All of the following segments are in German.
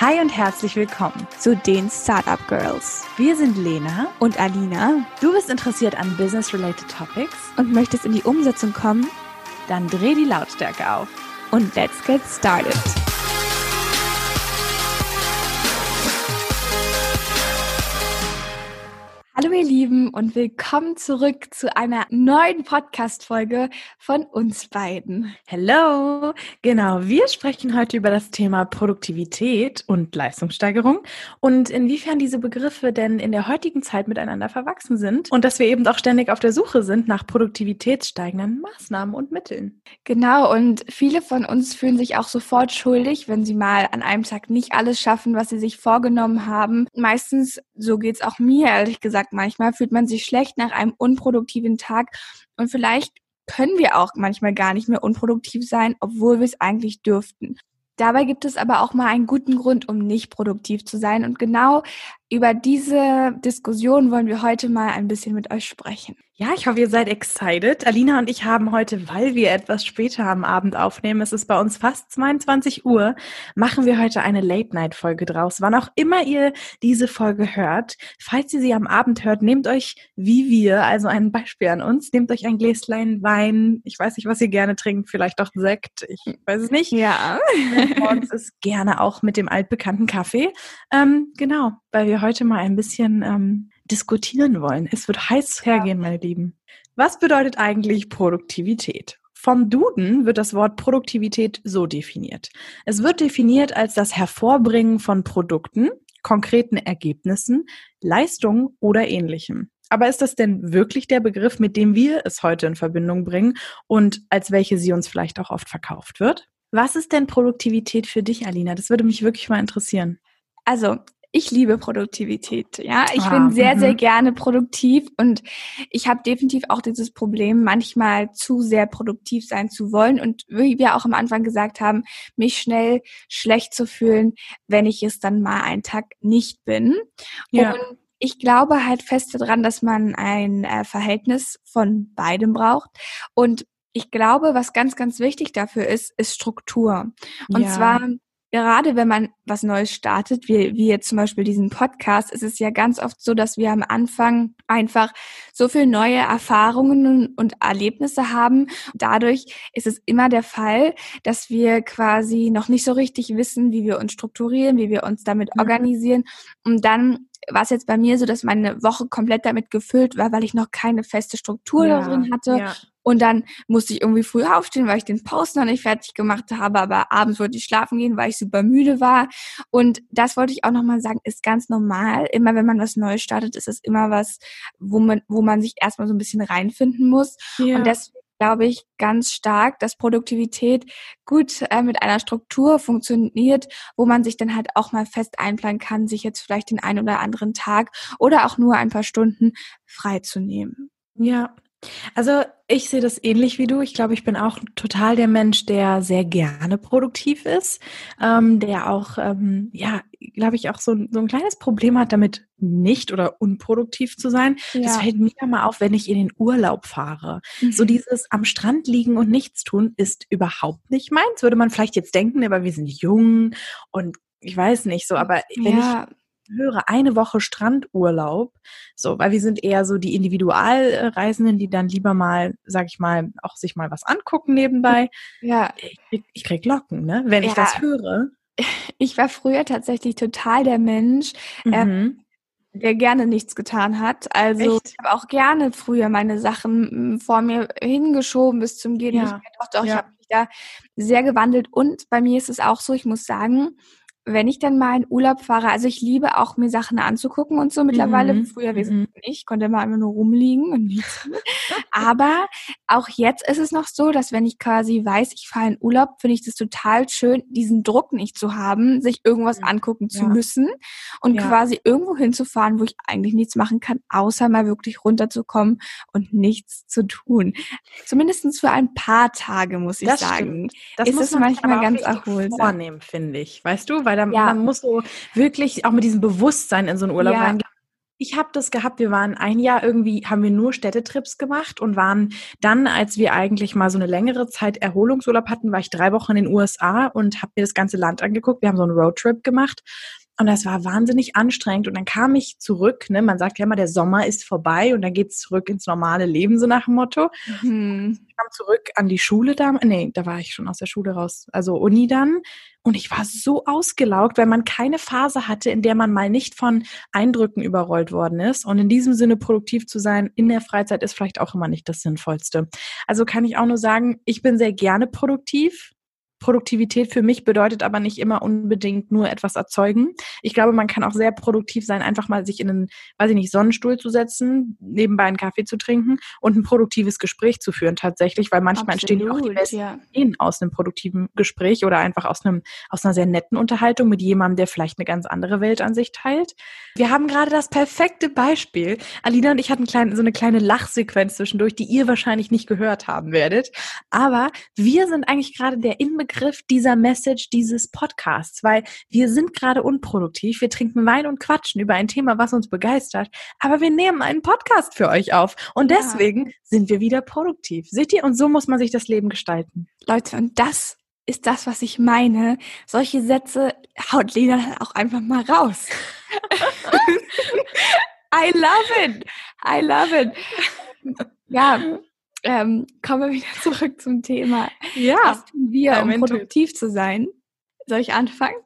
Hi und herzlich willkommen zu den Startup Girls. Wir sind Lena und Alina. Du bist interessiert an Business-related Topics und möchtest in die Umsetzung kommen? Dann dreh die Lautstärke auf und let's get started. Und willkommen zurück zu einer neuen Podcast-Folge von uns beiden. Hello! Genau, wir sprechen heute über das Thema Produktivität und Leistungssteigerung und inwiefern diese Begriffe denn in der heutigen Zeit miteinander verwachsen sind und dass wir eben auch ständig auf der Suche sind nach produktivitätssteigenden Maßnahmen und Mitteln. Genau, und viele von uns fühlen sich auch sofort schuldig, wenn sie mal an einem Tag nicht alles schaffen, was sie sich vorgenommen haben. Meistens, so geht's auch mir ehrlich gesagt, Manchmal fühlt man sich schlecht nach einem unproduktiven Tag und vielleicht können wir auch manchmal gar nicht mehr unproduktiv sein, obwohl wir es eigentlich dürften. Dabei gibt es aber auch mal einen guten Grund, um nicht produktiv zu sein. Und genau über diese Diskussion wollen wir heute mal ein bisschen mit euch sprechen. Ja, ich hoffe, ihr seid excited. Alina und ich haben heute, weil wir etwas später am Abend aufnehmen, es ist bei uns fast 22 Uhr, machen wir heute eine Late-Night-Folge draus. Wann auch immer ihr diese Folge hört, falls ihr sie am Abend hört, nehmt euch wie wir, also ein Beispiel an uns, nehmt euch ein Gläschen Wein. Ich weiß nicht, was ihr gerne trinkt, vielleicht auch Sekt. Ich weiß es nicht. Ja. Morgens ist gerne auch mit dem altbekannten Kaffee. Ähm, genau, weil wir heute mal ein bisschen ähm, diskutieren wollen. Es wird heiß hergehen, meine Lieben. Was bedeutet eigentlich Produktivität? Vom Duden wird das Wort Produktivität so definiert. Es wird definiert als das Hervorbringen von Produkten, konkreten Ergebnissen, Leistungen oder ähnlichem. Aber ist das denn wirklich der Begriff, mit dem wir es heute in Verbindung bringen und als welche sie uns vielleicht auch oft verkauft wird? Was ist denn Produktivität für dich, Alina? Das würde mich wirklich mal interessieren. Also, ich liebe Produktivität. Ja, ich ah, bin sehr, sehr mhm. gerne produktiv und ich habe definitiv auch dieses Problem, manchmal zu sehr produktiv sein zu wollen und wie wir auch am Anfang gesagt haben, mich schnell schlecht zu fühlen, wenn ich es dann mal einen Tag nicht bin. Ja. Und ich glaube halt fest daran, dass man ein äh, Verhältnis von beidem braucht und ich glaube, was ganz, ganz wichtig dafür ist, ist Struktur. Und ja. zwar gerade wenn man was Neues startet, wie, wie jetzt zum Beispiel diesen Podcast, ist es ja ganz oft so, dass wir am Anfang einfach so viel neue Erfahrungen und Erlebnisse haben. Dadurch ist es immer der Fall, dass wir quasi noch nicht so richtig wissen, wie wir uns strukturieren, wie wir uns damit mhm. organisieren. Und dann war es jetzt bei mir so, dass meine Woche komplett damit gefüllt war, weil ich noch keine feste Struktur ja, drin hatte. Ja. Und dann musste ich irgendwie früh aufstehen, weil ich den Post noch nicht fertig gemacht habe, aber abends wollte ich schlafen gehen, weil ich super müde war. Und das wollte ich auch nochmal sagen, ist ganz normal. Immer wenn man was Neues startet, ist es immer was, wo man, wo man sich erstmal so ein bisschen reinfinden muss. Ja. Und deswegen glaube ich ganz stark, dass Produktivität gut äh, mit einer Struktur funktioniert, wo man sich dann halt auch mal fest einplanen kann, sich jetzt vielleicht den einen oder anderen Tag oder auch nur ein paar Stunden freizunehmen. Ja, also ich sehe das ähnlich wie du. Ich glaube, ich bin auch total der Mensch, der sehr gerne produktiv ist, ähm, der auch, ähm, ja, glaube ich, auch so, so ein kleines Problem hat, damit nicht oder unproduktiv zu sein. Ja. Das fällt mir mal auf, wenn ich in den Urlaub fahre. Mhm. So dieses am Strand liegen und nichts tun ist überhaupt nicht meins. Würde man vielleicht jetzt denken, aber wir sind jung und ich weiß nicht so, aber wenn ja. ich höre, eine Woche Strandurlaub, so, weil wir sind eher so die Individualreisenden, die dann lieber mal, sag ich mal, auch sich mal was angucken nebenbei. Ja. Ich krieg, ich krieg Locken, ne, wenn ja. ich das höre. Ich war früher tatsächlich total der Mensch, äh, mhm. äh, der gerne nichts getan hat. Also Echt? ich habe auch gerne früher meine Sachen mm, vor mir hingeschoben bis zum Gehen. Ja. Doch, doch, ja. ich habe mich da sehr gewandelt. Und bei mir ist es auch so, ich muss sagen, wenn ich dann mal in Urlaub fahre, also ich liebe auch mir Sachen anzugucken und so mittlerweile. Mhm. Früher wesentlich mhm. nicht, konnte mal immer nur rumliegen und nichts. Aber auch jetzt ist es noch so, dass wenn ich quasi weiß, ich fahre in Urlaub, finde ich das total schön, diesen Druck nicht zu haben, sich irgendwas angucken zu ja. müssen und ja. quasi irgendwo hinzufahren, wo ich eigentlich nichts machen kann, außer mal wirklich runterzukommen und nichts zu tun. Zumindestens für ein paar Tage, muss ich das sagen. Stimmt. Das ist es manchmal ganz erholsam. vornehmen, finde ich. Weißt du, weil dann, ja. man muss so wirklich auch mit diesem Bewusstsein in so einen Urlaub ja. reingehen. Ich habe das gehabt, wir waren ein Jahr irgendwie, haben wir nur Städtetrips gemacht und waren dann, als wir eigentlich mal so eine längere Zeit Erholungsurlaub hatten, war ich drei Wochen in den USA und habe mir das ganze Land angeguckt. Wir haben so einen Roadtrip gemacht und das war wahnsinnig anstrengend. Und dann kam ich zurück, ne? man sagt ja immer, der Sommer ist vorbei und dann geht's zurück ins normale Leben, so nach dem Motto. Mhm. Ich kam zurück an die Schule da, nee, da war ich schon aus der Schule raus, also Uni dann. Und ich war so ausgelaugt, weil man keine Phase hatte, in der man mal nicht von Eindrücken überrollt worden ist. Und in diesem Sinne produktiv zu sein in der Freizeit ist vielleicht auch immer nicht das Sinnvollste. Also kann ich auch nur sagen, ich bin sehr gerne produktiv. Produktivität für mich bedeutet aber nicht immer unbedingt nur etwas erzeugen. Ich glaube, man kann auch sehr produktiv sein, einfach mal sich in einen, weiß ich nicht, Sonnenstuhl zu setzen, nebenbei einen Kaffee zu trinken und ein produktives Gespräch zu führen tatsächlich, weil manchmal Absolut, entstehen ja auch die besten ja. Ideen aus einem produktiven Gespräch oder einfach aus einem, aus einer sehr netten Unterhaltung mit jemandem, der vielleicht eine ganz andere Weltansicht teilt. Wir haben gerade das perfekte Beispiel. Alina und ich hatten klein, so eine kleine Lachsequenz zwischendurch, die ihr wahrscheinlich nicht gehört haben werdet. Aber wir sind eigentlich gerade der Inbegriff Begriff dieser Message dieses Podcasts, weil wir sind gerade unproduktiv, wir trinken Wein und quatschen über ein Thema, was uns begeistert, aber wir nehmen einen Podcast für euch auf und deswegen ja. sind wir wieder produktiv. Seht ihr? Und so muss man sich das Leben gestalten. Leute, und das ist das, was ich meine. Solche Sätze haut Lena auch einfach mal raus. I love it. I love it. Ja, ähm, kommen wir wieder zurück zum Thema. Ja. Was tun wir, um produktiv zu sein? Soll ich anfangen?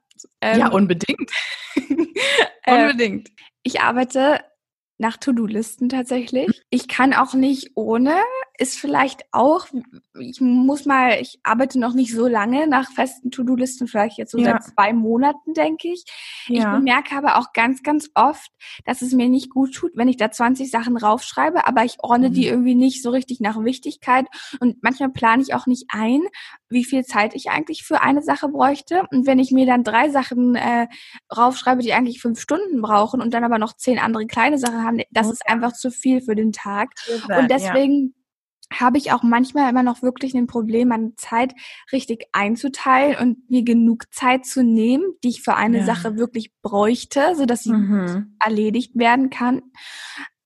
Ähm, ja, unbedingt. unbedingt. Äh, ich arbeite nach To-Do-Listen tatsächlich. Ich kann auch nicht ohne, ist vielleicht auch, ich muss mal, ich arbeite noch nicht so lange nach festen To-Do-Listen, vielleicht jetzt so ja. seit zwei Monaten, denke ich. Ja. Ich merke aber auch ganz, ganz oft, dass es mir nicht gut tut, wenn ich da 20 Sachen raufschreibe, aber ich ordne mhm. die irgendwie nicht so richtig nach Wichtigkeit und manchmal plane ich auch nicht ein, wie viel Zeit ich eigentlich für eine Sache bräuchte. Und wenn ich mir dann drei Sachen äh, raufschreibe, die eigentlich fünf Stunden brauchen und dann aber noch zehn andere kleine Sachen haben, das ist einfach zu viel für den Tag. Und deswegen habe ich auch manchmal immer noch wirklich ein Problem, meine Zeit richtig einzuteilen und mir genug Zeit zu nehmen, die ich für eine ja. Sache wirklich bräuchte, so dass sie mhm. erledigt werden kann.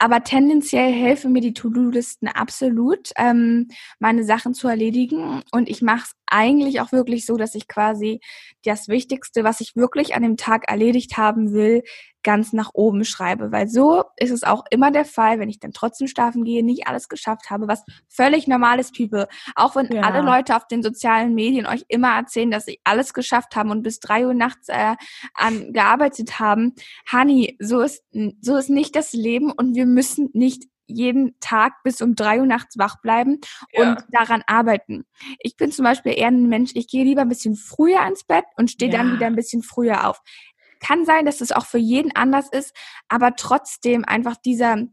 Aber tendenziell helfen mir die To-Do-Listen absolut, ähm, meine Sachen zu erledigen. Und ich mache es eigentlich auch wirklich so, dass ich quasi das Wichtigste, was ich wirklich an dem Tag erledigt haben will, ganz nach oben schreibe. Weil so ist es auch immer der Fall, wenn ich dann trotzdem schlafen gehe, nicht alles geschafft habe, was völlig normal ist, People. Auch wenn ja. alle Leute auf den sozialen Medien euch immer erzählen, dass sie alles geschafft haben und bis drei Uhr nachts äh, an, gearbeitet haben. Honey, so ist, so ist nicht das Leben und wir müssen nicht jeden Tag bis um drei Uhr nachts wach bleiben ja. und daran arbeiten. Ich bin zum Beispiel eher ein Mensch, ich gehe lieber ein bisschen früher ins Bett und stehe ja. dann wieder ein bisschen früher auf. Kann sein, dass es auch für jeden anders ist, aber trotzdem einfach dieser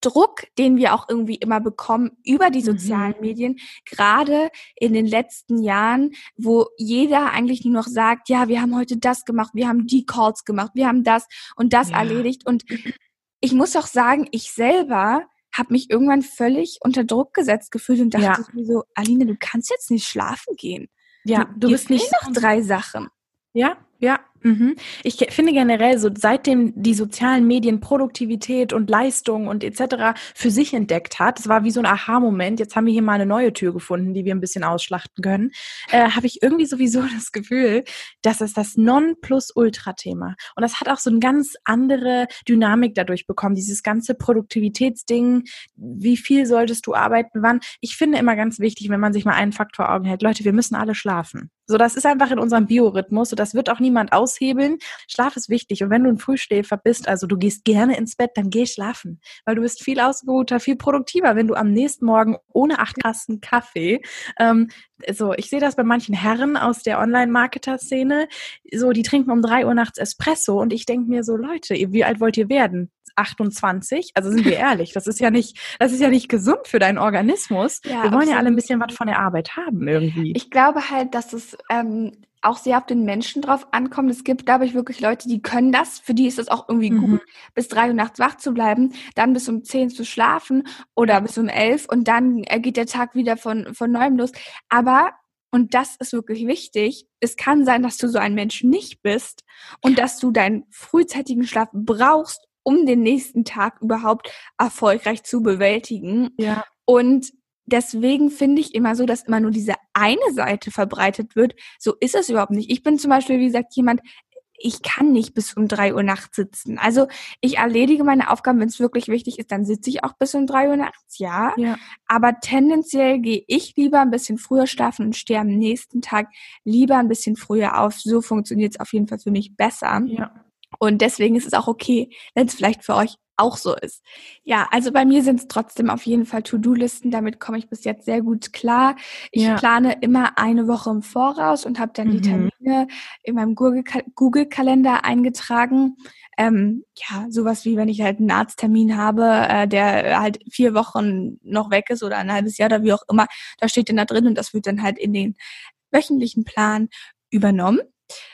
Druck, den wir auch irgendwie immer bekommen über die sozialen mhm. Medien, gerade in den letzten Jahren, wo jeder eigentlich nur noch sagt, ja, wir haben heute das gemacht, wir haben die Calls gemacht, wir haben das und das ja. erledigt und ich muss auch sagen, ich selber habe mich irgendwann völlig unter Druck gesetzt gefühlt und dachte ja. mir so, Aline, du kannst jetzt nicht schlafen gehen. Ja, du, du bist nicht noch drei Sachen. Ja, ja, Mhm. Ich finde generell so, seitdem die sozialen Medien Produktivität und Leistung und etc. für sich entdeckt hat, das war wie so ein Aha-Moment, jetzt haben wir hier mal eine neue Tür gefunden, die wir ein bisschen ausschlachten können, äh, habe ich irgendwie sowieso das Gefühl, dass es das Non-Plus-Ultra-Thema. Und das hat auch so eine ganz andere Dynamik dadurch bekommen, dieses ganze Produktivitätsding, wie viel solltest du arbeiten, wann. Ich finde immer ganz wichtig, wenn man sich mal einen Fakt vor Augen hält, Leute, wir müssen alle schlafen. So, das ist einfach in unserem Biorhythmus und das wird auch niemand aus aushebeln. Schlaf ist wichtig. Und wenn du ein Frühschläfer bist, also du gehst gerne ins Bett, dann geh schlafen. Weil du bist viel ausgeruhter, viel produktiver, wenn du am nächsten Morgen ohne acht Kassen Kaffee, ähm, so, ich sehe das bei manchen Herren aus der Online-Marketer-Szene, so, die trinken um drei Uhr nachts Espresso und ich denke mir so, Leute, wie alt wollt ihr werden? 28? Also sind wir ehrlich, das ist ja nicht, das ist ja nicht gesund für deinen Organismus. Ja, wir wollen absolut. ja alle ein bisschen was von der Arbeit haben irgendwie. Ich glaube halt, dass es ähm, auch sehr auf den Menschen drauf ankommt. Es gibt, glaube ich, wirklich Leute, die können das. Für die ist es auch irgendwie mhm. gut, bis drei Uhr nachts wach zu bleiben, dann bis um zehn zu schlafen oder bis um elf und dann geht der Tag wieder von, von neuem los. Aber und das ist wirklich wichtig. Es kann sein, dass du so ein Mensch nicht bist und dass du deinen frühzeitigen Schlaf brauchst, um den nächsten Tag überhaupt erfolgreich zu bewältigen. Ja. Und deswegen finde ich immer so, dass immer nur diese eine Seite verbreitet wird. So ist es überhaupt nicht. Ich bin zum Beispiel, wie gesagt, jemand, ich kann nicht bis um drei Uhr nachts sitzen. Also ich erledige meine Aufgaben, wenn es wirklich wichtig ist, dann sitze ich auch bis um drei Uhr nachts, ja. ja. Aber tendenziell gehe ich lieber ein bisschen früher schlafen und stehe am nächsten Tag lieber ein bisschen früher auf. So funktioniert es auf jeden Fall für mich besser. Ja. Und deswegen ist es auch okay, wenn es vielleicht für euch auch so ist. Ja, also bei mir sind es trotzdem auf jeden Fall To-Do-Listen. Damit komme ich bis jetzt sehr gut klar. Ich ja. plane immer eine Woche im Voraus und habe dann mhm. die Termine in meinem Google-Kalender eingetragen. Ähm, ja, sowas wie wenn ich halt einen Arzttermin habe, äh, der halt vier Wochen noch weg ist oder ein halbes Jahr oder wie auch immer, da steht dann da drin und das wird dann halt in den wöchentlichen Plan übernommen.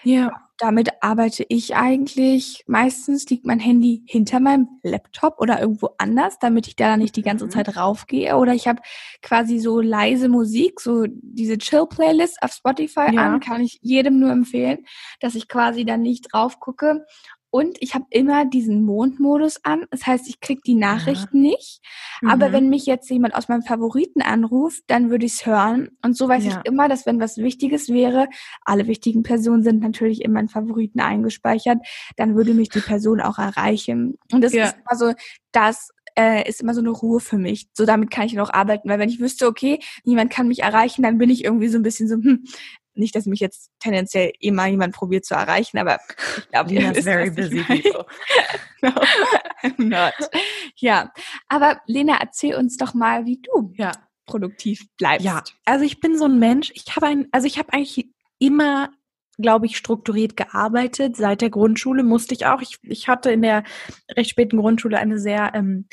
Ja. Damit arbeite ich eigentlich. Meistens liegt mein Handy hinter meinem Laptop oder irgendwo anders, damit ich da nicht die ganze mhm. Zeit raufgehe. Oder ich habe quasi so leise Musik, so diese Chill-Playlist auf Spotify ja. an, kann ich jedem nur empfehlen, dass ich quasi dann nicht drauf gucke. Und ich habe immer diesen Mondmodus an. Das heißt, ich krieg die Nachrichten ja. nicht. Mhm. Aber wenn mich jetzt jemand aus meinem Favoriten anruft, dann würde ich es hören. Und so weiß ja. ich immer, dass wenn was Wichtiges wäre, alle wichtigen Personen sind natürlich in meinen Favoriten eingespeichert, dann würde mich die Person auch erreichen. Und das ja. ist immer so, das äh, ist immer so eine Ruhe für mich. So damit kann ich noch arbeiten, weil wenn ich wüsste, okay, niemand kann mich erreichen, dann bin ich irgendwie so ein bisschen so, hm, nicht, dass mich jetzt tendenziell immer jemand probiert zu erreichen, aber ich glaube, ihr wisst, very busy people. no, I'm not. Ja, aber Lena, erzähl uns doch mal, wie du ja. produktiv bleibst. Ja, also ich bin so ein Mensch, ich habe ein, also ich habe eigentlich immer glaube ich, strukturiert gearbeitet. Seit der Grundschule musste ich auch. Ich, ich hatte in der recht späten Grundschule eine sehr ähm,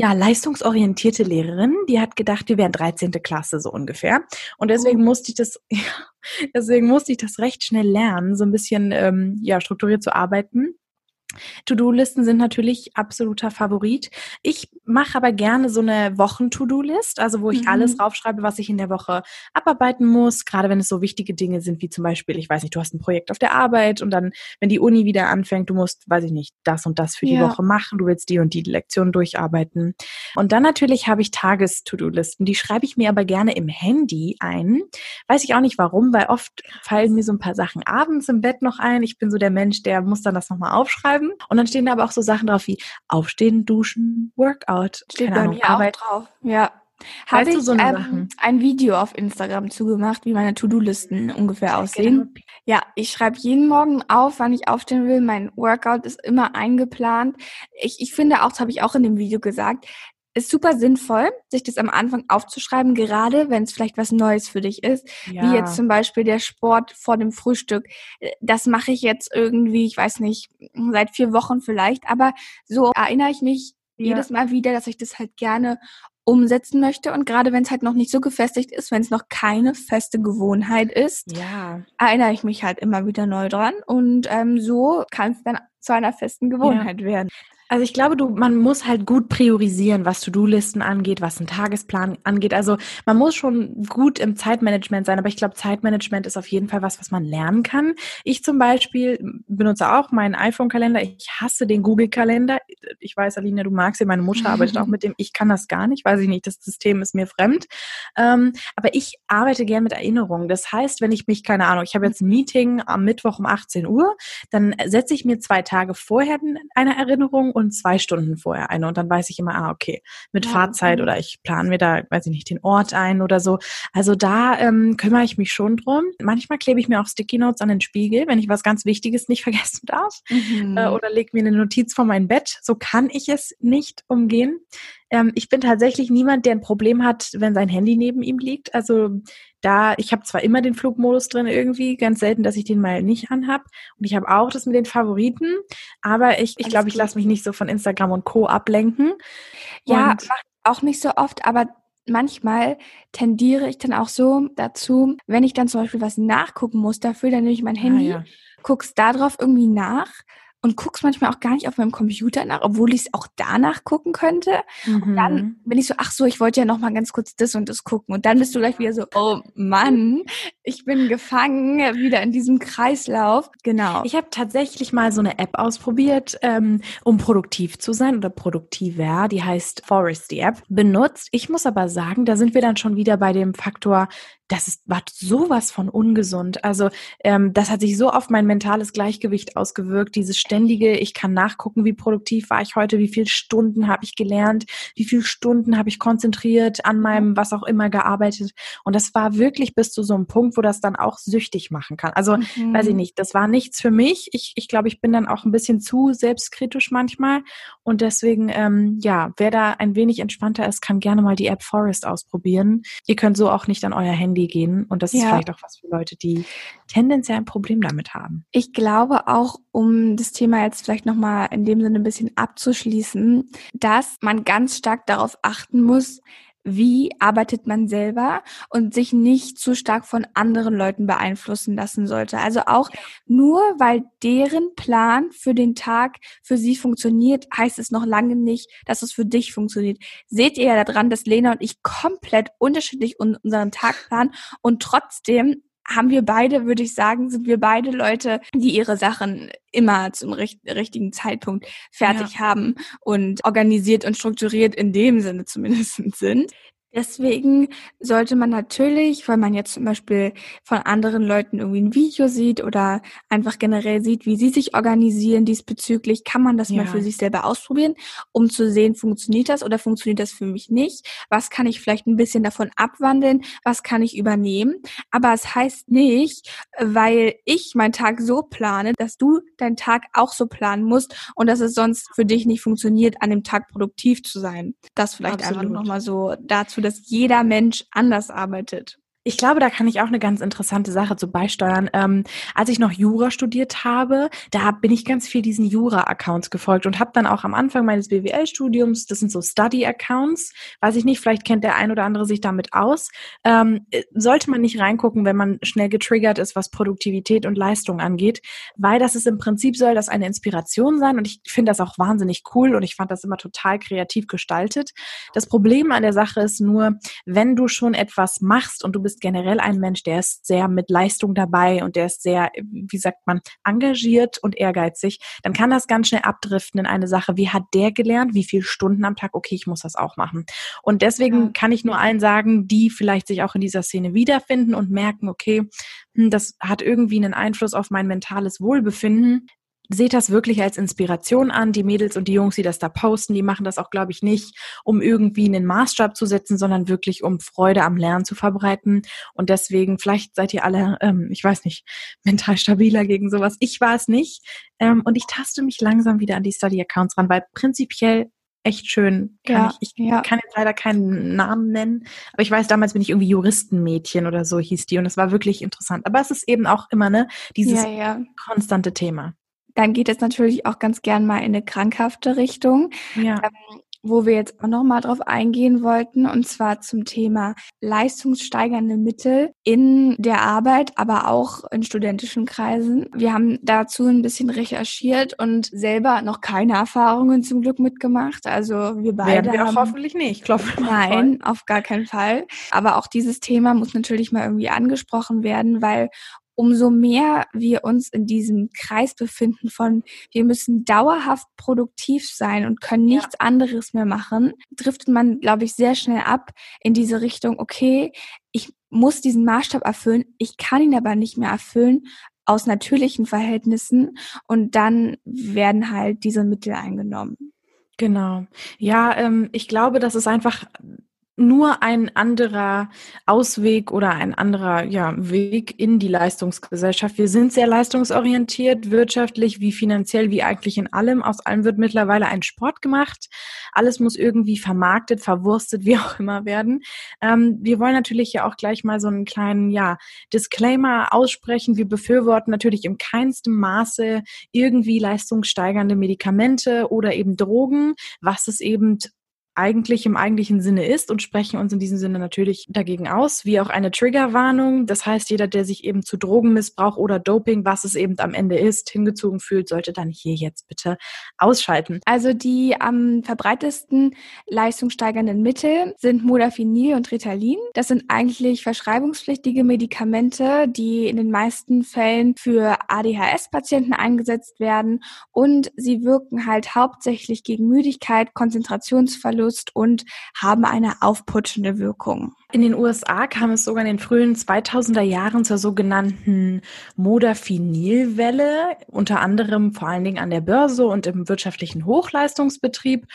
ja, leistungsorientierte Lehrerin, die hat gedacht, wir wären 13. Klasse so ungefähr. Und deswegen oh. musste ich das, ja, deswegen musste ich das recht schnell lernen, so ein bisschen ja, strukturiert zu arbeiten. To-Do-Listen sind natürlich absoluter Favorit. Ich mache aber gerne so eine Wochen-To-Do-List, also wo ich mhm. alles draufschreibe, was ich in der Woche abarbeiten muss, gerade wenn es so wichtige Dinge sind, wie zum Beispiel, ich weiß nicht, du hast ein Projekt auf der Arbeit und dann, wenn die Uni wieder anfängt, du musst, weiß ich nicht, das und das für die ja. Woche machen, du willst die und die Lektion durcharbeiten. Und dann natürlich habe ich Tages-To-Do-Listen, die schreibe ich mir aber gerne im Handy ein. Weiß ich auch nicht warum, weil oft fallen mir so ein paar Sachen abends im Bett noch ein. Ich bin so der Mensch, der muss dann das nochmal aufschreiben schreiben. Und dann stehen da aber auch so Sachen drauf wie Aufstehen, Duschen, Workout. Steht bei Ahnung, mir Arbeit. auch drauf. Ja. Habe ich so ähm, ein Video auf Instagram zugemacht, wie meine To-Do-Listen ungefähr aussehen. Genau. Ja, ich schreibe jeden Morgen auf, wann ich aufstehen will. Mein Workout ist immer eingeplant. Ich, ich finde auch, das habe ich auch in dem Video gesagt, ist super sinnvoll, sich das am Anfang aufzuschreiben, gerade wenn es vielleicht was Neues für dich ist, ja. wie jetzt zum Beispiel der Sport vor dem Frühstück. Das mache ich jetzt irgendwie, ich weiß nicht, seit vier Wochen vielleicht, aber so erinnere ich mich ja. jedes Mal wieder, dass ich das halt gerne umsetzen möchte und gerade wenn es halt noch nicht so gefestigt ist, wenn es noch keine feste Gewohnheit ist, ja. erinnere ich mich halt immer wieder neu dran und ähm, so kann es dann zu einer festen Gewohnheit werden. Also ich glaube, du, man muss halt gut priorisieren, was To-Do-Listen angeht, was einen Tagesplan angeht. Also man muss schon gut im Zeitmanagement sein, aber ich glaube, Zeitmanagement ist auf jeden Fall was, was man lernen kann. Ich zum Beispiel benutze auch meinen iPhone-Kalender. Ich hasse den Google-Kalender. Ich weiß, Alina, du magst ihn, meine Mutter arbeitet auch mit dem. Ich kann das gar nicht, weiß ich nicht, das System ist mir fremd. Ähm, aber ich arbeite gern mit Erinnerungen. Das heißt, wenn ich mich, keine Ahnung, ich habe jetzt ein Meeting am Mittwoch um 18 Uhr, dann setze ich mir zwei Tage vorher eine Erinnerung und zwei Stunden vorher eine. Und dann weiß ich immer, ah, okay, mit ja, Fahrzeit okay. oder ich plane mir da, weiß ich nicht, den Ort ein oder so. Also da ähm, kümmere ich mich schon drum. Manchmal klebe ich mir auch Sticky Notes an den Spiegel, wenn ich was ganz Wichtiges nicht vergessen darf. Mhm. Äh, oder lege mir eine Notiz vor mein Bett. So kann ich es nicht umgehen. Ähm, ich bin tatsächlich niemand, der ein Problem hat, wenn sein Handy neben ihm liegt. Also da, ich habe zwar immer den Flugmodus drin irgendwie, ganz selten, dass ich den mal nicht anhab. Und ich habe auch das mit den Favoriten, aber ich, ich glaube, ich lasse mich nicht so von Instagram und Co. ablenken. Ja, und auch nicht so oft, aber manchmal tendiere ich dann auch so dazu, wenn ich dann zum Beispiel was nachgucken muss dafür, dann nehme ich mein ah, Handy, ah, ja. guck's da drauf irgendwie nach und guck's manchmal auch gar nicht auf meinem Computer nach, obwohl ich es auch danach gucken könnte. Mhm. Und dann mhm. bin ich so, ach so, ich wollte ja noch mal ganz kurz das und das gucken. Und dann bist du gleich wieder so, oh Mann, ich bin gefangen, wieder in diesem Kreislauf. Genau. Ich habe tatsächlich mal so eine App ausprobiert, ähm, um produktiv zu sein oder produktiver. Die heißt Forest, die App, benutzt. Ich muss aber sagen, da sind wir dann schon wieder bei dem Faktor, das ist, war sowas von ungesund. Also ähm, das hat sich so auf mein mentales Gleichgewicht ausgewirkt. Dieses ständige, ich kann nachgucken, wie produktiv war ich heute, wie viele Stunden habe ich gelernt, wie viele Stunden habe ich konzentriert an meinem was auch immer gearbeitet. Und das war wirklich bis zu so einem Punkt, wo das dann auch süchtig machen kann. Also mhm. weiß ich nicht, das war nichts für mich. Ich, ich glaube, ich bin dann auch ein bisschen zu selbstkritisch manchmal. Und deswegen, ähm, ja, wer da ein wenig entspannter ist, kann gerne mal die App Forest ausprobieren. Ihr könnt so auch nicht an euer Handy Handy gehen. Und das ja. ist vielleicht auch was für Leute, die tendenziell ein Problem damit haben. Ich glaube auch, um das Thema jetzt vielleicht nochmal in dem Sinne ein bisschen abzuschließen, dass man ganz stark darauf achten muss, wie arbeitet man selber und sich nicht zu stark von anderen Leuten beeinflussen lassen sollte. Also auch nur weil deren Plan für den Tag für sie funktioniert, heißt es noch lange nicht, dass es für dich funktioniert. Seht ihr ja daran, dass Lena und ich komplett unterschiedlich unseren Tag planen und trotzdem haben wir beide, würde ich sagen, sind wir beide Leute, die ihre Sachen immer zum richtigen Zeitpunkt fertig ja. haben und organisiert und strukturiert in dem Sinne zumindest sind. Deswegen sollte man natürlich, weil man jetzt zum Beispiel von anderen Leuten irgendwie ein Video sieht oder einfach generell sieht, wie sie sich organisieren diesbezüglich, kann man das ja. mal für sich selber ausprobieren, um zu sehen, funktioniert das oder funktioniert das für mich nicht? Was kann ich vielleicht ein bisschen davon abwandeln? Was kann ich übernehmen? Aber es heißt nicht, weil ich meinen Tag so plane, dass du deinen Tag auch so planen musst und dass es sonst für dich nicht funktioniert, an dem Tag produktiv zu sein. Das vielleicht Absolut. einfach nochmal so dazu dazu, dass jeder Mensch anders arbeitet. Ich glaube, da kann ich auch eine ganz interessante Sache zu beisteuern. Ähm, als ich noch Jura studiert habe, da bin ich ganz viel diesen Jura-Accounts gefolgt und habe dann auch am Anfang meines BWL-Studiums, das sind so Study-Accounts, weiß ich nicht, vielleicht kennt der ein oder andere sich damit aus, ähm, äh, sollte man nicht reingucken, wenn man schnell getriggert ist, was Produktivität und Leistung angeht, weil das ist im Prinzip soll das eine Inspiration sein und ich finde das auch wahnsinnig cool und ich fand das immer total kreativ gestaltet. Das Problem an der Sache ist nur, wenn du schon etwas machst und du bist bist generell ein Mensch, der ist sehr mit Leistung dabei und der ist sehr, wie sagt man, engagiert und ehrgeizig, dann kann das ganz schnell abdriften in eine Sache, wie hat der gelernt, wie viele Stunden am Tag, okay, ich muss das auch machen. Und deswegen ja. kann ich nur allen sagen, die vielleicht sich auch in dieser Szene wiederfinden und merken, okay, hm, das hat irgendwie einen Einfluss auf mein mentales Wohlbefinden seht das wirklich als Inspiration an. Die Mädels und die Jungs, die das da posten, die machen das auch, glaube ich, nicht, um irgendwie einen Maßstab zu setzen, sondern wirklich, um Freude am Lernen zu verbreiten. Und deswegen, vielleicht seid ihr alle, ähm, ich weiß nicht, mental stabiler gegen sowas. Ich war es nicht. Ähm, und ich taste mich langsam wieder an die Study-Accounts ran, weil prinzipiell echt schön. Kann ja, ich, ich ja. kann jetzt leider keinen Namen nennen, aber ich weiß, damals bin ich irgendwie Juristenmädchen oder so hieß die und es war wirklich interessant. Aber es ist eben auch immer ne dieses ja. konstante Thema dann geht es natürlich auch ganz gern mal in eine krankhafte Richtung. Ja. Ähm, wo wir jetzt auch nochmal drauf eingehen wollten, und zwar zum Thema leistungssteigernde Mittel in der Arbeit, aber auch in studentischen Kreisen. Wir haben dazu ein bisschen recherchiert und selber noch keine Erfahrungen zum Glück mitgemacht. Also wir beide. Werden wir haben, auch hoffentlich nicht, klopfen. Nein, auf gar keinen Fall. Aber auch dieses Thema muss natürlich mal irgendwie angesprochen werden, weil umso mehr wir uns in diesem Kreis befinden von, wir müssen dauerhaft produktiv sein und können nichts ja. anderes mehr machen, driftet man, glaube ich, sehr schnell ab in diese Richtung, okay, ich muss diesen Maßstab erfüllen, ich kann ihn aber nicht mehr erfüllen aus natürlichen Verhältnissen und dann werden halt diese Mittel eingenommen. Genau. Ja, ähm, ich glaube, das ist einfach nur ein anderer Ausweg oder ein anderer ja, Weg in die Leistungsgesellschaft. Wir sind sehr leistungsorientiert, wirtschaftlich wie finanziell, wie eigentlich in allem. Aus allem wird mittlerweile ein Sport gemacht. Alles muss irgendwie vermarktet, verwurstet, wie auch immer werden. Ähm, wir wollen natürlich ja auch gleich mal so einen kleinen ja, Disclaimer aussprechen. Wir befürworten natürlich im keinsten Maße irgendwie leistungssteigernde Medikamente oder eben Drogen, was es eben eigentlich im eigentlichen Sinne ist und sprechen uns in diesem Sinne natürlich dagegen aus, wie auch eine Triggerwarnung. Das heißt, jeder, der sich eben zu Drogenmissbrauch oder Doping, was es eben am Ende ist, hingezogen fühlt, sollte dann hier jetzt bitte ausschalten. Also die am verbreitesten leistungssteigernden Mittel sind Modafinil und Ritalin. Das sind eigentlich verschreibungspflichtige Medikamente, die in den meisten Fällen für ADHS-Patienten eingesetzt werden und sie wirken halt hauptsächlich gegen Müdigkeit, Konzentrationsverlust, Verlust und haben eine aufputschende Wirkung. In den USA kam es sogar in den frühen 2000er Jahren zur sogenannten Modafinilwelle, unter anderem vor allen Dingen an der Börse und im wirtschaftlichen Hochleistungsbetrieb.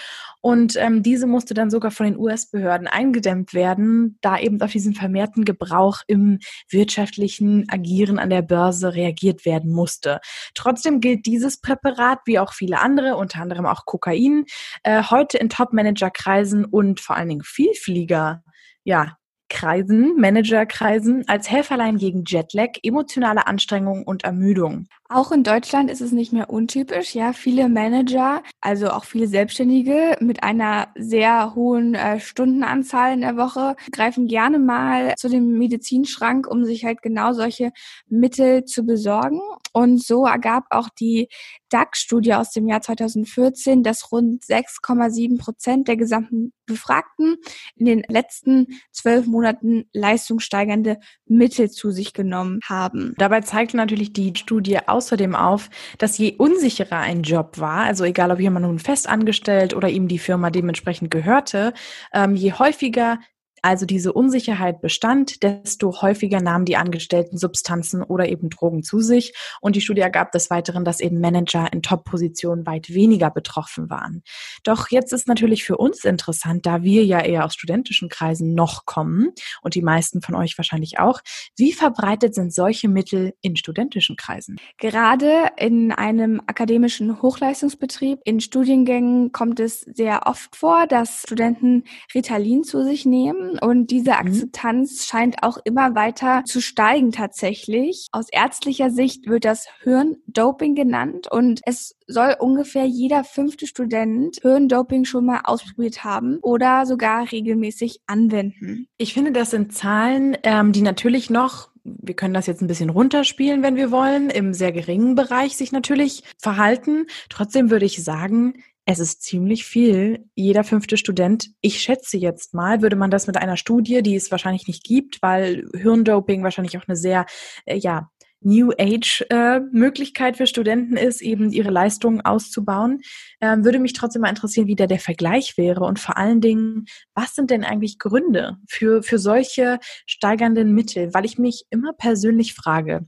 Und ähm, diese musste dann sogar von den US-Behörden eingedämmt werden, da eben auf diesen vermehrten Gebrauch im wirtschaftlichen Agieren an der Börse reagiert werden musste. Trotzdem gilt dieses Präparat wie auch viele andere, unter anderem auch Kokain, äh, heute in Top-Manager-Kreisen und vor allen Dingen Vielflieger ja, Kreisen, Managerkreisen als Helferlein gegen Jetlag, emotionale Anstrengung und Ermüdung. Auch in Deutschland ist es nicht mehr untypisch. Ja, viele Manager, also auch viele Selbstständige mit einer sehr hohen äh, Stundenanzahl in der Woche greifen gerne mal zu dem Medizinschrank, um sich halt genau solche Mittel zu besorgen. Und so ergab auch die DAX-Studie aus dem Jahr 2014, dass rund 6,7 Prozent der gesamten Befragten in den letzten zwölf Monaten leistungssteigernde Mittel zu sich genommen haben. Dabei zeigt natürlich die Studie außerdem auf, dass je unsicherer ein Job war, also egal ob jemand nun fest angestellt oder ihm die Firma dementsprechend gehörte, ähm, je häufiger also diese Unsicherheit bestand, desto häufiger nahmen die Angestellten Substanzen oder eben Drogen zu sich. Und die Studie ergab des Weiteren, dass eben Manager in Top-Positionen weit weniger betroffen waren. Doch jetzt ist natürlich für uns interessant, da wir ja eher aus studentischen Kreisen noch kommen und die meisten von euch wahrscheinlich auch, wie verbreitet sind solche Mittel in studentischen Kreisen? Gerade in einem akademischen Hochleistungsbetrieb, in Studiengängen kommt es sehr oft vor, dass Studenten Ritalin zu sich nehmen und diese mhm. Akzeptanz mhm. scheint auch immer weiter zu steigen tatsächlich. Aus ärztlicher Sicht wird das Hirndoping genannt und es soll ungefähr jeder fünfte Student Hirndoping schon mal ausprobiert haben oder sogar regelmäßig anwenden. Ich finde, das sind Zahlen, ähm, die natürlich noch wir können das jetzt ein bisschen runterspielen, wenn wir wollen, im sehr geringen Bereich sich natürlich verhalten. Trotzdem würde ich sagen, es ist ziemlich viel. Jeder fünfte Student, ich schätze jetzt mal, würde man das mit einer Studie, die es wahrscheinlich nicht gibt, weil Hirndoping wahrscheinlich auch eine sehr, äh, ja, New Age äh, Möglichkeit für Studenten ist, eben ihre Leistungen auszubauen. Ähm, würde mich trotzdem mal interessieren, wie da der Vergleich wäre und vor allen Dingen, was sind denn eigentlich Gründe für, für solche steigernden Mittel? Weil ich mich immer persönlich frage,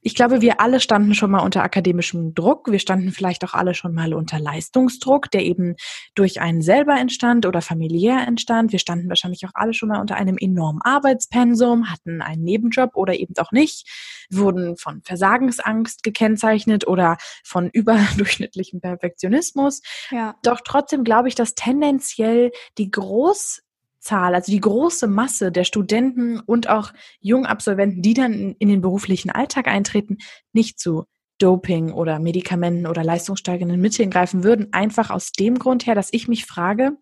ich glaube, wir alle standen schon mal unter akademischem Druck. Wir standen vielleicht auch alle schon mal unter Leistungsdruck, der eben durch einen selber entstand oder familiär entstand. Wir standen wahrscheinlich auch alle schon mal unter einem enormen Arbeitspensum, hatten einen Nebenjob oder eben auch nicht, wurden von Versagensangst gekennzeichnet oder von überdurchschnittlichem Perfektionismus. Ja. Doch trotzdem glaube ich, dass tendenziell die groß Zahl, also die große Masse der Studenten und auch Jungabsolventen, die dann in den beruflichen Alltag eintreten, nicht zu Doping oder Medikamenten oder leistungssteigernden Mitteln greifen würden, einfach aus dem Grund her, dass ich mich frage,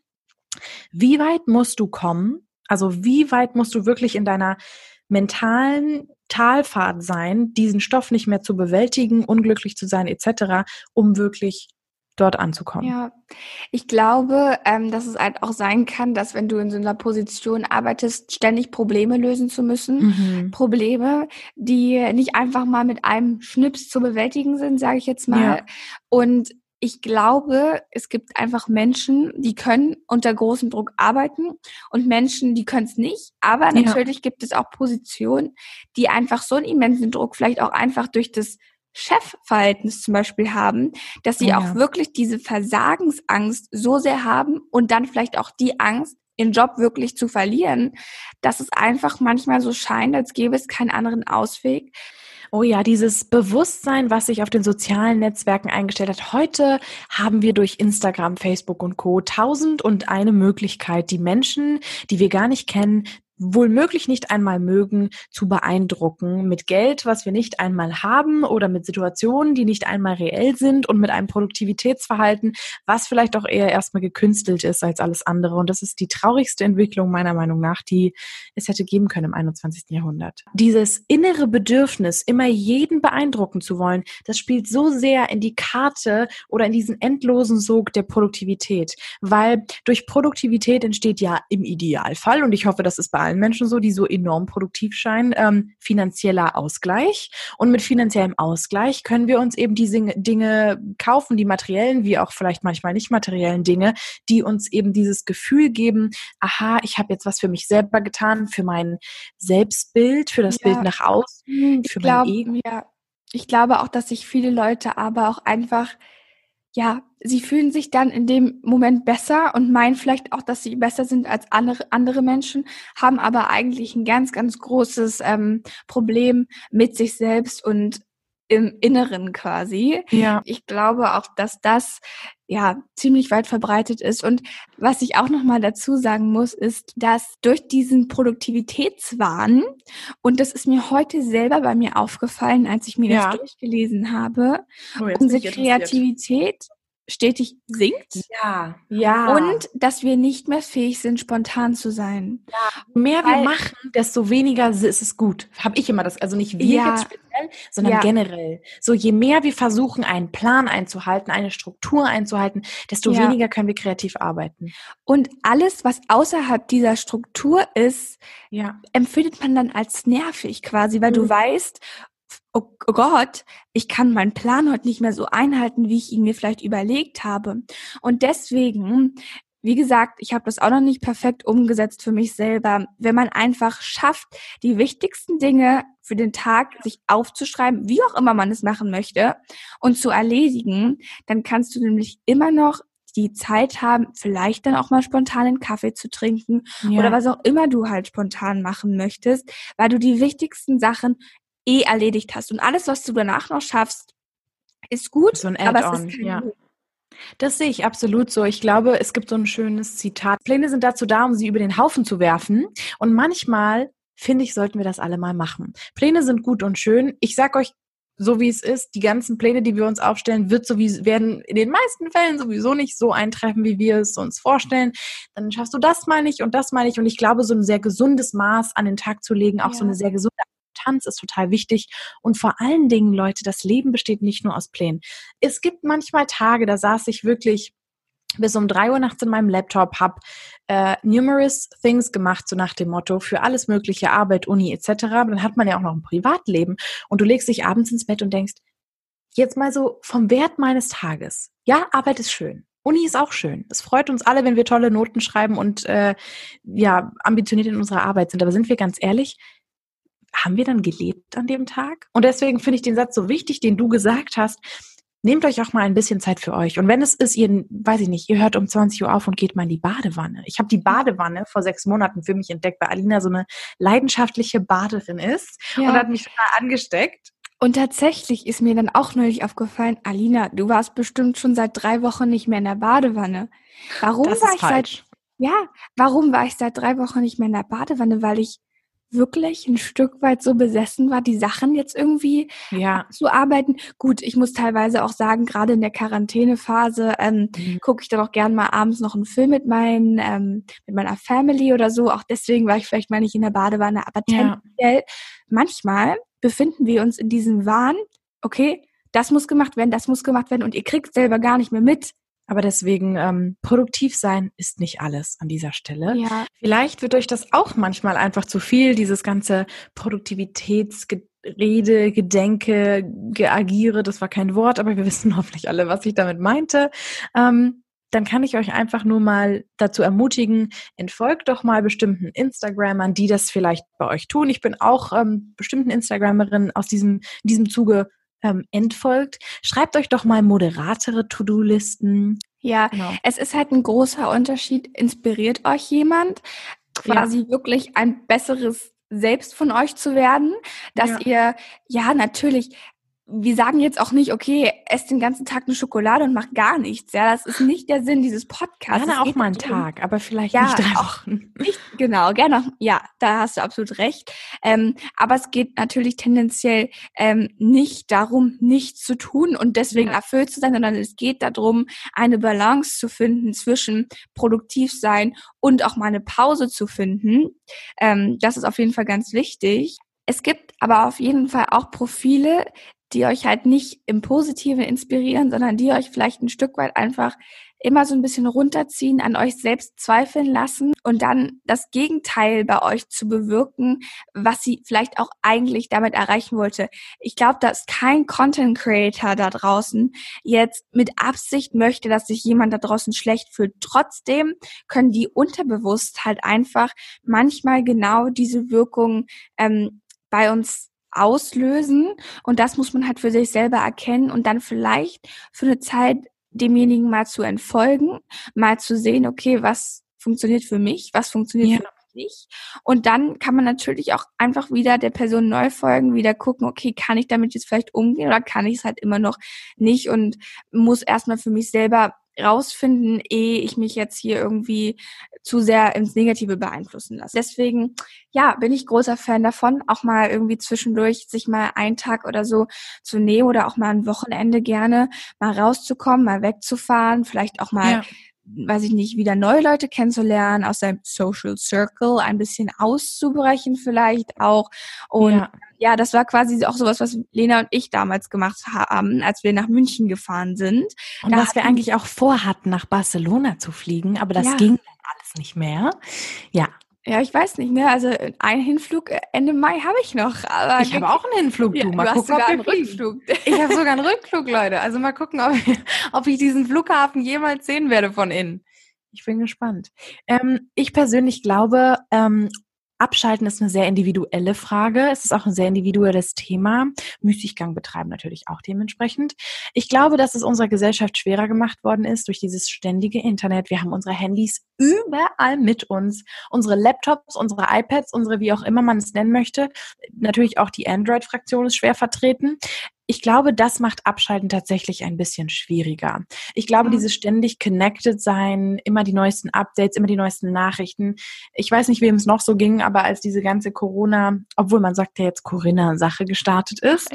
wie weit musst du kommen? Also wie weit musst du wirklich in deiner mentalen Talfahrt sein, diesen Stoff nicht mehr zu bewältigen, unglücklich zu sein etc., um wirklich dort anzukommen. Ja, ich glaube, ähm, dass es halt auch sein kann, dass wenn du in so einer Position arbeitest, ständig Probleme lösen zu müssen. Mhm. Probleme, die nicht einfach mal mit einem Schnips zu bewältigen sind, sage ich jetzt mal. Ja. Und ich glaube, es gibt einfach Menschen, die können unter großem Druck arbeiten und Menschen, die können es nicht. Aber natürlich ja. gibt es auch Positionen, die einfach so einen immensen Druck vielleicht auch einfach durch das Chefverhältnis zum Beispiel haben, dass sie oh ja. auch wirklich diese Versagensangst so sehr haben und dann vielleicht auch die Angst, ihren Job wirklich zu verlieren, dass es einfach manchmal so scheint, als gäbe es keinen anderen Ausweg. Oh ja, dieses Bewusstsein, was sich auf den sozialen Netzwerken eingestellt hat. Heute haben wir durch Instagram, Facebook und Co. tausend und eine Möglichkeit, die Menschen, die wir gar nicht kennen, wohl möglich nicht einmal mögen, zu beeindrucken mit Geld, was wir nicht einmal haben oder mit Situationen, die nicht einmal reell sind und mit einem Produktivitätsverhalten, was vielleicht auch eher erstmal gekünstelt ist als alles andere. Und das ist die traurigste Entwicklung meiner Meinung nach, die es hätte geben können im 21. Jahrhundert. Dieses innere Bedürfnis, immer jeden beeindrucken zu wollen, das spielt so sehr in die Karte oder in diesen endlosen Sog der Produktivität, weil durch Produktivität entsteht ja im Idealfall, und ich hoffe, das ist bei allen Menschen so, die so enorm produktiv scheinen, ähm, finanzieller Ausgleich. Und mit finanziellem Ausgleich können wir uns eben diese Dinge kaufen, die materiellen, wie auch vielleicht manchmal nicht materiellen Dinge, die uns eben dieses Gefühl geben, aha, ich habe jetzt was für mich selber getan, für mein Selbstbild, für das ja. Bild nach außen, für ich mein glaub, Ego. Ja. Ich glaube auch, dass sich viele Leute aber auch einfach ja, sie fühlen sich dann in dem Moment besser und meinen vielleicht auch, dass sie besser sind als andere, andere Menschen, haben aber eigentlich ein ganz, ganz großes ähm, Problem mit sich selbst und im Inneren quasi. Ja. Ich glaube auch, dass das ja ziemlich weit verbreitet ist. Und was ich auch nochmal dazu sagen muss, ist, dass durch diesen Produktivitätswahn, und das ist mir heute selber bei mir aufgefallen, als ich mir ja. das durchgelesen habe, oh, unsere Kreativität stetig sinkt. Ja, ja. Und dass wir nicht mehr fähig sind, spontan zu sein. Ja. Je mehr wir machen, desto weniger ist es gut. Habe ich immer das, also nicht wir ja. jetzt speziell, sondern ja. generell. So je mehr wir versuchen, einen Plan einzuhalten, eine Struktur einzuhalten, desto ja. weniger können wir kreativ arbeiten. Und alles, was außerhalb dieser Struktur ist, ja. empfindet man dann als nervig quasi, weil mhm. du weißt, oh Gott, ich kann meinen Plan heute nicht mehr so einhalten, wie ich ihn mir vielleicht überlegt habe. Und deswegen, wie gesagt, ich habe das auch noch nicht perfekt umgesetzt für mich selber. Wenn man einfach schafft, die wichtigsten Dinge für den Tag sich aufzuschreiben, wie auch immer man es machen möchte, und zu erledigen, dann kannst du nämlich immer noch die Zeit haben, vielleicht dann auch mal spontan einen Kaffee zu trinken ja. oder was auch immer du halt spontan machen möchtest, weil du die wichtigsten Sachen eh erledigt hast. Und alles, was du danach noch schaffst, ist gut, so ein aber es ist kein ja. Das sehe ich absolut so. Ich glaube, es gibt so ein schönes Zitat. Pläne sind dazu da, um sie über den Haufen zu werfen. Und manchmal, finde ich, sollten wir das alle mal machen. Pläne sind gut und schön. Ich sag euch, so wie es ist, die ganzen Pläne, die wir uns aufstellen, wird sowieso, werden in den meisten Fällen sowieso nicht so eintreffen, wie wir es uns vorstellen. Dann schaffst du das mal nicht und das mal nicht. Und ich glaube, so ein sehr gesundes Maß an den Tag zu legen, auch ja. so eine sehr gesunde Akzeptanz ist total wichtig. Und vor allen Dingen, Leute, das Leben besteht nicht nur aus Plänen. Es gibt manchmal Tage, da saß ich wirklich bis um drei Uhr nachts in meinem Laptop, habe äh, numerous things gemacht, so nach dem Motto, für alles mögliche, Arbeit, Uni etc. Dann hat man ja auch noch ein Privatleben und du legst dich abends ins Bett und denkst, jetzt mal so vom Wert meines Tages. Ja, Arbeit ist schön. Uni ist auch schön. Es freut uns alle, wenn wir tolle Noten schreiben und äh, ja ambitioniert in unserer Arbeit sind. Aber sind wir ganz ehrlich, haben wir dann gelebt an dem Tag? Und deswegen finde ich den Satz so wichtig, den du gesagt hast. Nehmt euch auch mal ein bisschen Zeit für euch. Und wenn es ist, ihr, weiß ich nicht, ihr hört um 20 Uhr auf und geht mal in die Badewanne. Ich habe die Badewanne vor sechs Monaten für mich entdeckt, weil Alina so eine leidenschaftliche Baderin ist ja. und hat mich total angesteckt. Und tatsächlich ist mir dann auch neulich aufgefallen, Alina, du warst bestimmt schon seit drei Wochen nicht mehr in der Badewanne. Warum das war ich falsch. seit, ja, warum war ich seit drei Wochen nicht mehr in der Badewanne? Weil ich wirklich ein Stück weit so besessen war, die Sachen jetzt irgendwie ja. zu arbeiten. Gut, ich muss teilweise auch sagen, gerade in der Quarantänephase ähm, mhm. gucke ich dann auch gern mal abends noch einen Film mit meinen, ähm, mit meiner Family oder so. Auch deswegen war ich vielleicht mal nicht in der Badewanne. Aber ja. tendenziell, manchmal befinden wir uns in diesem Wahn, okay, das muss gemacht werden, das muss gemacht werden und ihr kriegt selber gar nicht mehr mit, aber deswegen, ähm, produktiv sein ist nicht alles an dieser Stelle. Ja. Vielleicht wird euch das auch manchmal einfach zu viel, dieses ganze Produktivitätsrede, Gedenke, Geagiere, das war kein Wort, aber wir wissen hoffentlich alle, was ich damit meinte. Ähm, dann kann ich euch einfach nur mal dazu ermutigen, entfolgt doch mal bestimmten Instagrammern, die das vielleicht bei euch tun. Ich bin auch ähm, bestimmten Instagrammerinnen aus diesem, diesem Zuge ähm, entfolgt. Schreibt euch doch mal moderatere To-Do-Listen. Ja, genau. es ist halt ein großer Unterschied. Inspiriert euch jemand, quasi ja. wirklich ein besseres Selbst von euch zu werden, dass ja. ihr, ja, natürlich, wir sagen jetzt auch nicht, okay, ess den ganzen Tag eine Schokolade und mach gar nichts. Ja, das ist nicht der Sinn dieses Podcasts. Gerne auch mal einen Tag, aber vielleicht ja, nicht drei Wochen. Nicht, genau, gerne. Ja, da hast du absolut recht. Ähm, aber es geht natürlich tendenziell ähm, nicht darum, nichts zu tun und deswegen ja. erfüllt zu sein, sondern es geht darum, eine Balance zu finden zwischen produktiv sein und auch mal eine Pause zu finden. Ähm, das ist auf jeden Fall ganz wichtig. Es gibt aber auf jeden Fall auch Profile, die euch halt nicht im Positiven inspirieren, sondern die euch vielleicht ein Stück weit einfach immer so ein bisschen runterziehen, an euch selbst zweifeln lassen und dann das Gegenteil bei euch zu bewirken, was sie vielleicht auch eigentlich damit erreichen wollte. Ich glaube, dass kein Content Creator da draußen jetzt mit Absicht möchte, dass sich jemand da draußen schlecht fühlt. Trotzdem können die unterbewusst halt einfach manchmal genau diese Wirkung ähm, bei uns auslösen. Und das muss man halt für sich selber erkennen und dann vielleicht für eine Zeit demjenigen mal zu entfolgen, mal zu sehen, okay, was funktioniert für mich, was funktioniert ja. für mich nicht. Und dann kann man natürlich auch einfach wieder der Person neu folgen, wieder gucken, okay, kann ich damit jetzt vielleicht umgehen oder kann ich es halt immer noch nicht und muss erstmal für mich selber rausfinden, ehe ich mich jetzt hier irgendwie zu sehr ins Negative beeinflussen lasse. Deswegen, ja, bin ich großer Fan davon, auch mal irgendwie zwischendurch sich mal einen Tag oder so zu nehmen oder auch mal ein Wochenende gerne mal rauszukommen, mal wegzufahren, vielleicht auch mal ja weiß ich nicht, wieder neue Leute kennenzulernen, aus seinem Social Circle ein bisschen auszubrechen vielleicht auch. Und ja. ja, das war quasi auch sowas, was Lena und ich damals gemacht haben, als wir nach München gefahren sind. Und da was wir eigentlich auch vorhatten, nach Barcelona zu fliegen, aber das ja. ging dann alles nicht mehr. Ja, ja, ich weiß nicht mehr. Also einen Hinflug äh, Ende Mai habe ich noch. Aber ich habe auch einen Hinflug, du. Ja, mal du gucken, hast sogar einen Rückflug. Ich habe sogar einen Rückflug, Leute. Also mal gucken, ob ich, ob ich diesen Flughafen jemals sehen werde von innen. Ich bin gespannt. Ähm, ich persönlich glaube, ähm, Abschalten ist eine sehr individuelle Frage. Es ist auch ein sehr individuelles Thema. Müßiggang betreiben natürlich auch dementsprechend. Ich glaube, dass es unserer Gesellschaft schwerer gemacht worden ist durch dieses ständige Internet. Wir haben unsere Handys überall mit uns. Unsere Laptops, unsere iPads, unsere wie auch immer man es nennen möchte. Natürlich auch die Android-Fraktion ist schwer vertreten ich glaube, das macht Abschalten tatsächlich ein bisschen schwieriger. Ich glaube, mhm. dieses ständig connected sein, immer die neuesten Updates, immer die neuesten Nachrichten. Ich weiß nicht, wem es noch so ging, aber als diese ganze Corona, obwohl man sagt ja jetzt Corinna-Sache gestartet ist,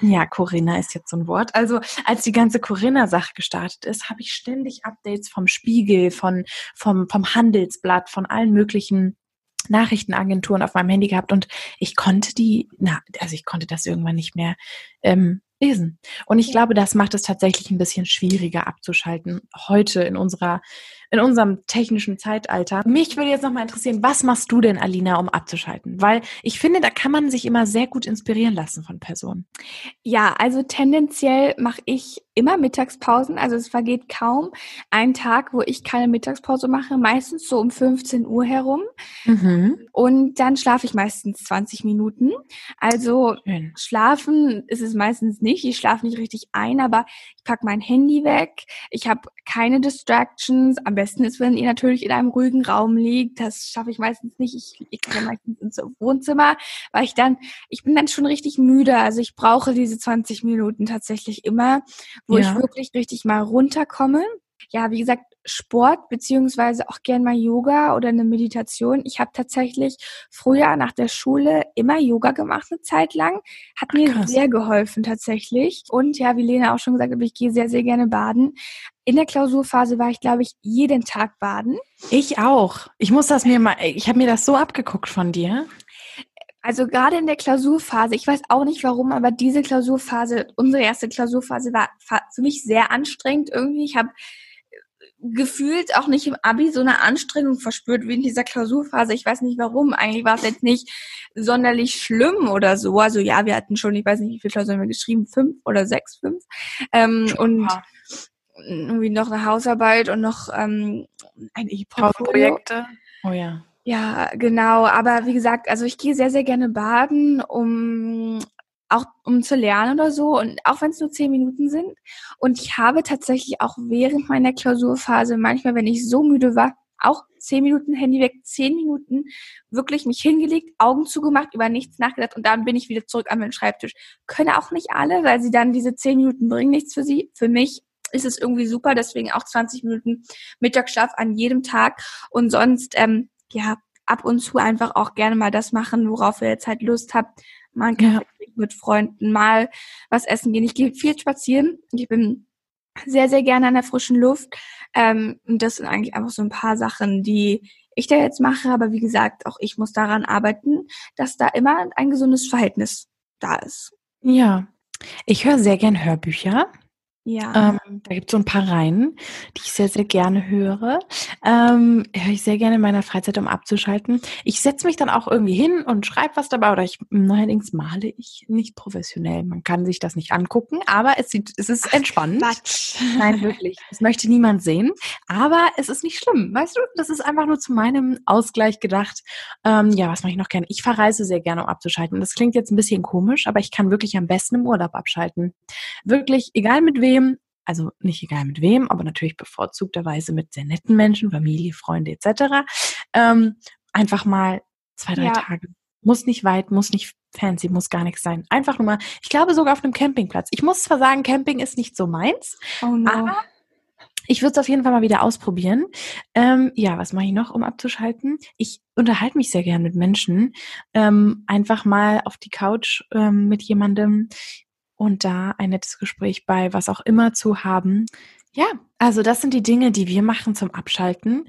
ja, Corinna ist jetzt so ein Wort. Also als die ganze Corinna-Sache gestartet ist, habe ich ständig Updates vom Spiegel, von, vom, vom Handelsblatt, von allen möglichen Nachrichtenagenturen auf meinem Handy gehabt und ich konnte die, na, also ich konnte das irgendwann nicht mehr ähm, lesen. Und ich glaube, das macht es tatsächlich ein bisschen schwieriger abzuschalten heute in unserer in unserem technischen Zeitalter. Mich würde jetzt nochmal interessieren, was machst du denn, Alina, um abzuschalten? Weil ich finde, da kann man sich immer sehr gut inspirieren lassen von Personen. Ja, also tendenziell mache ich immer Mittagspausen. Also es vergeht kaum ein Tag, wo ich keine Mittagspause mache. Meistens so um 15 Uhr herum. Mhm. Und dann schlafe ich meistens 20 Minuten. Also Schön. schlafen ist es meistens nicht. Ich schlafe nicht richtig ein, aber ich packe mein Handy weg. Ich habe keine Distractions. Am besten ist, wenn ihr natürlich in einem ruhigen Raum liegt. Das schaffe ich meistens nicht. Ich, ich gehe meistens ins Wohnzimmer, weil ich dann, ich bin dann schon richtig müde. Also ich brauche diese 20 Minuten tatsächlich immer wo ja. ich wirklich richtig mal runterkomme. Ja, wie gesagt, Sport beziehungsweise auch gern mal Yoga oder eine Meditation. Ich habe tatsächlich früher nach der Schule immer Yoga gemacht eine Zeit lang. Hat mir Krass. sehr geholfen tatsächlich. Und ja, wie Lena auch schon gesagt hat, ich gehe sehr, sehr gerne baden. In der Klausurphase war ich, glaube ich, jeden Tag baden. Ich auch. Ich muss das mir mal, ich habe mir das so abgeguckt von dir. Also gerade in der Klausurphase, ich weiß auch nicht warum, aber diese Klausurphase, unsere erste Klausurphase war für mich sehr anstrengend irgendwie. Ich habe gefühlt auch nicht im Abi so eine Anstrengung verspürt wie in dieser Klausurphase. Ich weiß nicht warum. Eigentlich war es jetzt nicht sonderlich schlimm oder so. Also ja, wir hatten schon, ich weiß nicht, wie viele Klausuren wir geschrieben, fünf oder sechs, fünf. Ähm, und irgendwie noch eine Hausarbeit und noch ähm, ein E-Projekte. Oh ja. Ja, genau. Aber wie gesagt, also ich gehe sehr, sehr gerne baden, um auch um zu lernen oder so und auch wenn es nur zehn Minuten sind. Und ich habe tatsächlich auch während meiner Klausurphase manchmal, wenn ich so müde war, auch zehn Minuten Handy weg, zehn Minuten wirklich mich hingelegt, Augen zugemacht, über nichts nachgedacht und dann bin ich wieder zurück an meinen Schreibtisch. Können auch nicht alle, weil sie dann diese zehn Minuten bringen nichts für sie. Für mich ist es irgendwie super, deswegen auch 20 Minuten Mittagsschlaf an jedem Tag und sonst, ähm, ja, ab und zu einfach auch gerne mal das machen, worauf ihr jetzt halt Lust habt. Mal ja. mit Freunden, mal was essen gehen. Ich gehe viel spazieren. Ich bin sehr, sehr gerne an der frischen Luft. Ähm, und das sind eigentlich einfach so ein paar Sachen, die ich da jetzt mache. Aber wie gesagt, auch ich muss daran arbeiten, dass da immer ein gesundes Verhältnis da ist. Ja, ich höre sehr gern Hörbücher. Ja. Ähm, da gibt es so ein paar Reihen, die ich sehr, sehr gerne höre. Ähm, höre ich sehr gerne in meiner Freizeit, um abzuschalten. Ich setze mich dann auch irgendwie hin und schreibe was dabei oder ich neuerdings male ich nicht professionell. Man kann sich das nicht angucken, aber es sieht, es ist entspannend. Quatsch. Nein, wirklich. Das möchte niemand sehen. Aber es ist nicht schlimm. Weißt du, das ist einfach nur zu meinem Ausgleich gedacht. Ähm, ja, was mache ich noch gerne? Ich verreise sehr gerne, um abzuschalten. Das klingt jetzt ein bisschen komisch, aber ich kann wirklich am besten im Urlaub abschalten. Wirklich, egal mit wem wem, also nicht egal mit wem, aber natürlich bevorzugterweise mit sehr netten Menschen, Familie, Freunde etc. Ähm, einfach mal zwei, drei ja. Tage. Muss nicht weit, muss nicht fancy, muss gar nichts sein. Einfach nur mal, ich glaube sogar auf einem Campingplatz. Ich muss zwar sagen, Camping ist nicht so meins, oh no. aber ich würde es auf jeden Fall mal wieder ausprobieren. Ähm, ja, was mache ich noch, um abzuschalten? Ich unterhalte mich sehr gern mit Menschen. Ähm, einfach mal auf die Couch ähm, mit jemandem und da ein nettes Gespräch bei was auch immer zu haben. Ja, also das sind die Dinge, die wir machen zum Abschalten.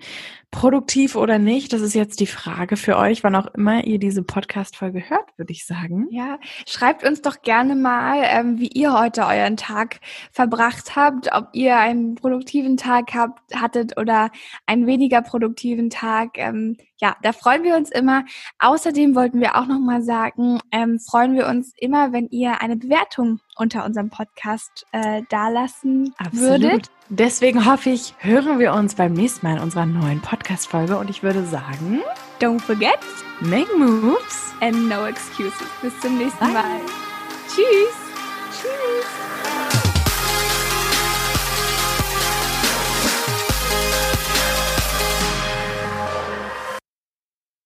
Produktiv oder nicht, das ist jetzt die Frage für euch, wann auch immer ihr diese Podcast-Folge hört, würde ich sagen. Ja, schreibt uns doch gerne mal, ähm, wie ihr heute euren Tag verbracht habt, ob ihr einen produktiven Tag habt, hattet oder einen weniger produktiven Tag. Ähm, ja, da freuen wir uns immer. Außerdem wollten wir auch noch mal sagen, ähm, freuen wir uns immer, wenn ihr eine Bewertung unter unserem Podcast äh, dalassen Absolut. würdet. Deswegen hoffe ich, hören wir uns beim nächsten Mal in unserer neuen Podcast-Folge und ich würde sagen, don't forget, make moves and no excuses. Bis zum nächsten Bye. Mal. Tschüss.